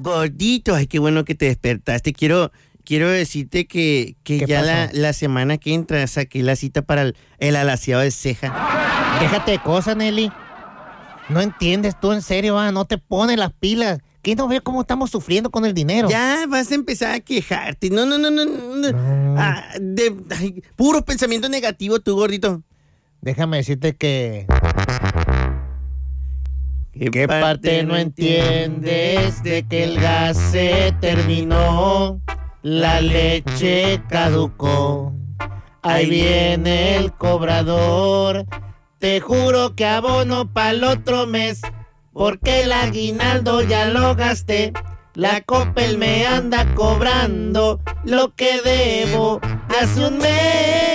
Gordito, ay, qué bueno que te despertaste. Quiero, quiero decirte que, que ¿Qué ya la, la semana que entra saqué la cita para el, el alaciado de ceja. Déjate de cosas, Nelly. No entiendes tú en serio, ah, no te pones las pilas. ¿Quién no ve cómo estamos sufriendo con el dinero? Ya vas a empezar a quejarte. No, no, no, no. no, no. No. Ah, de, ay, puro pensamiento negativo, tú, gordito. Déjame decirte que. ¿Qué parte no entiendes de que el gas se terminó? La leche caducó. Ahí viene el cobrador. Te juro que abono para el otro mes. Porque el aguinaldo ya lo gasté. La Coppel me anda cobrando lo que debo hace un mes.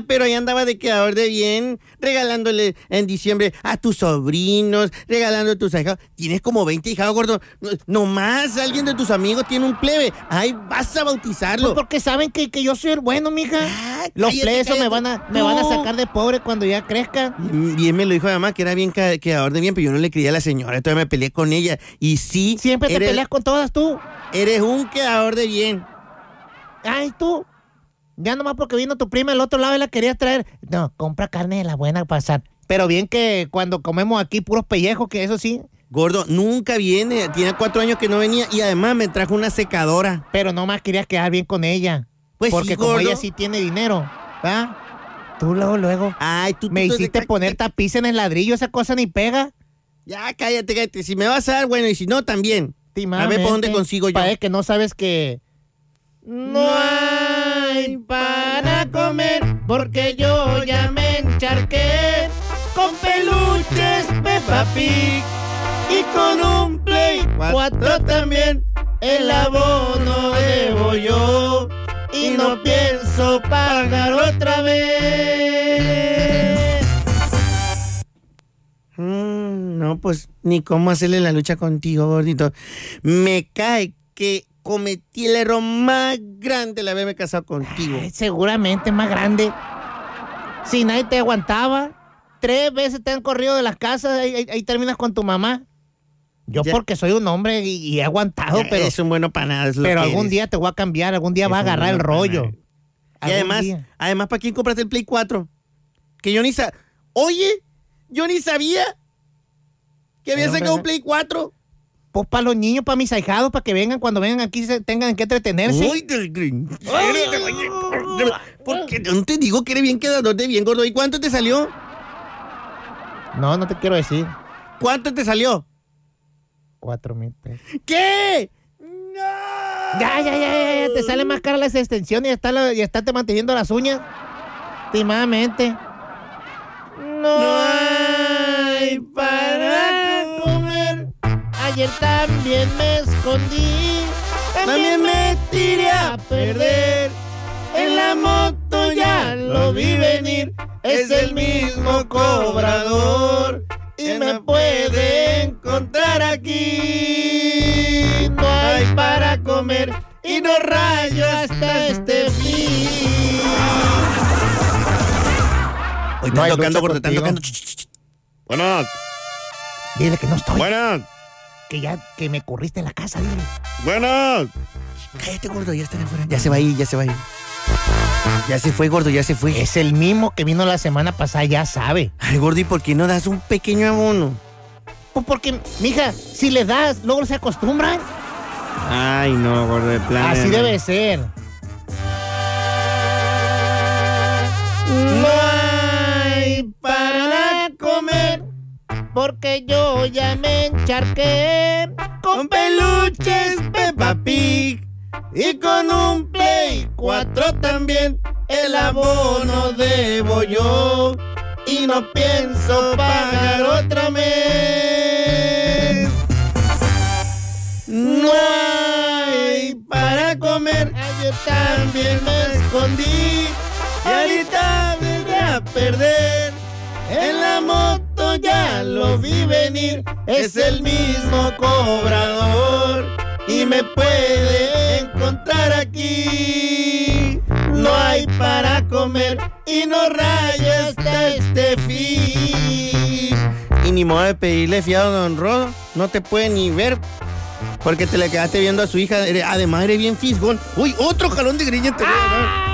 Ah, pero ahí andaba de quedador de bien, regalándole en diciembre a tus sobrinos, regalando a tus hijados. Tienes como 20 hijados, gordo. No, nomás alguien de tus amigos tiene un plebe. Ay, vas a bautizarlo. Pues porque saben que, que yo soy el bueno, mija. Ah, Los cállate, plebes me van a me van a sacar de pobre cuando ya crezca. Bien, me lo dijo mi mamá que era bien quedador de bien, pero yo no le creía a la señora, entonces me peleé con ella. Y sí, Siempre te peleas con todas tú. eres un quedador de bien. Ay, tú. Ya nomás porque vino tu prima del otro lado y la querías traer. No, compra carne de la buena para pasar. Pero bien que cuando comemos aquí puros pellejos, que eso sí. Gordo, nunca viene, tiene cuatro años que no venía y además me trajo una secadora. Pero nomás querías quedar bien con ella. Pues porque sí, como gordo. ella sí tiene dinero, ¿verdad? Tú luego, luego. Ay, tú Me tú- hiciste tú- poner tapiz en el ladrillo, esa cosa ni pega. Ya, cállate, cállate. Si me vas a dar, bueno, y si no, también. A ver por dónde consigo yo. Para que no sabes que... No para comer porque yo ya me encharqué con peluches Peppa Pig y con un Play 4 también. El abono debo yo y no pienso pagar otra vez. Mm, no, pues ni cómo hacerle la lucha contigo, gordito. Me cae que cometí el error más grande el haberme casado contigo. Ay, seguramente más grande. Si nadie te aguantaba, tres veces te han corrido de las casas, ahí, ahí- ahí terminas con tu mamá. Yo Ya. porque soy un hombre y, y he aguantado, Ya, pero, es un bueno para nada. pero algún eres. día te voy a cambiar, algún día Es va a agarrar el bueno rollo. Y además, día. además, ¿para quién compraste el Play 4? Que yo ni sabía. Oye, yo ni sabía que había sacado un Play 4. Pues para los niños, para mis ahijados, para que vengan cuando vengan aquí se tengan que entretenerse. Uy, del green. Porque no te digo que eres bien quedador de bien, gordo. ¿Y cuánto te salió? No, no te quiero decir. ¿Cuánto te salió? Cuatro mil pesos. ¿Qué? ¡No! Ya, ya, ya, ya, ya, te sale más cara las extensiones y está, la- y está te manteniendo las uñas. Estimadamente. No hay para comer. Ayer también me escondí. También me tiré a perder. En la moto ya lo vi venir. Es el mismo cobrador. Y me puede encontrar aquí. No hay para comer. Y no rayo hasta este fin. Hoy No están hay tocando, gordo, están tocando. Ch, ch, ch. Buenas, Dile que no estoy. buenas, Que ya que me corriste en la casa, dile. buenas. Cállate, gordo, ya está afuera. Ya se va a ir, ya se va a ir. Ya se fue, gordo, ya se fue. Es el mismo que vino la semana pasada, ya sabe. Ay, gordo, ¿y por qué no das un pequeño abono? Pues porque, mija, si le das, luego se acostumbran. Ay, no, gordo, de plan. Así debe ser. No porque yo ya me encharqué con peluches Peppa Pig y con un Play 4 también. El abono debo yo y no pienso pagar otra vez. No hay para comer. Ayer también me escondí. Y ahorita vine a perder. En la moto ya lo vi venir. Es el mismo cobrador. Y me puede encontrar aquí. No hay para comer. Y no raya hasta este fin. Y ni modo de pedirle fiado a Don Rodo. No te puede ni ver. Porque te le quedaste viendo a su hija. Además, eres bien fisgón. Uy, otro jalón de greña te voy a dar.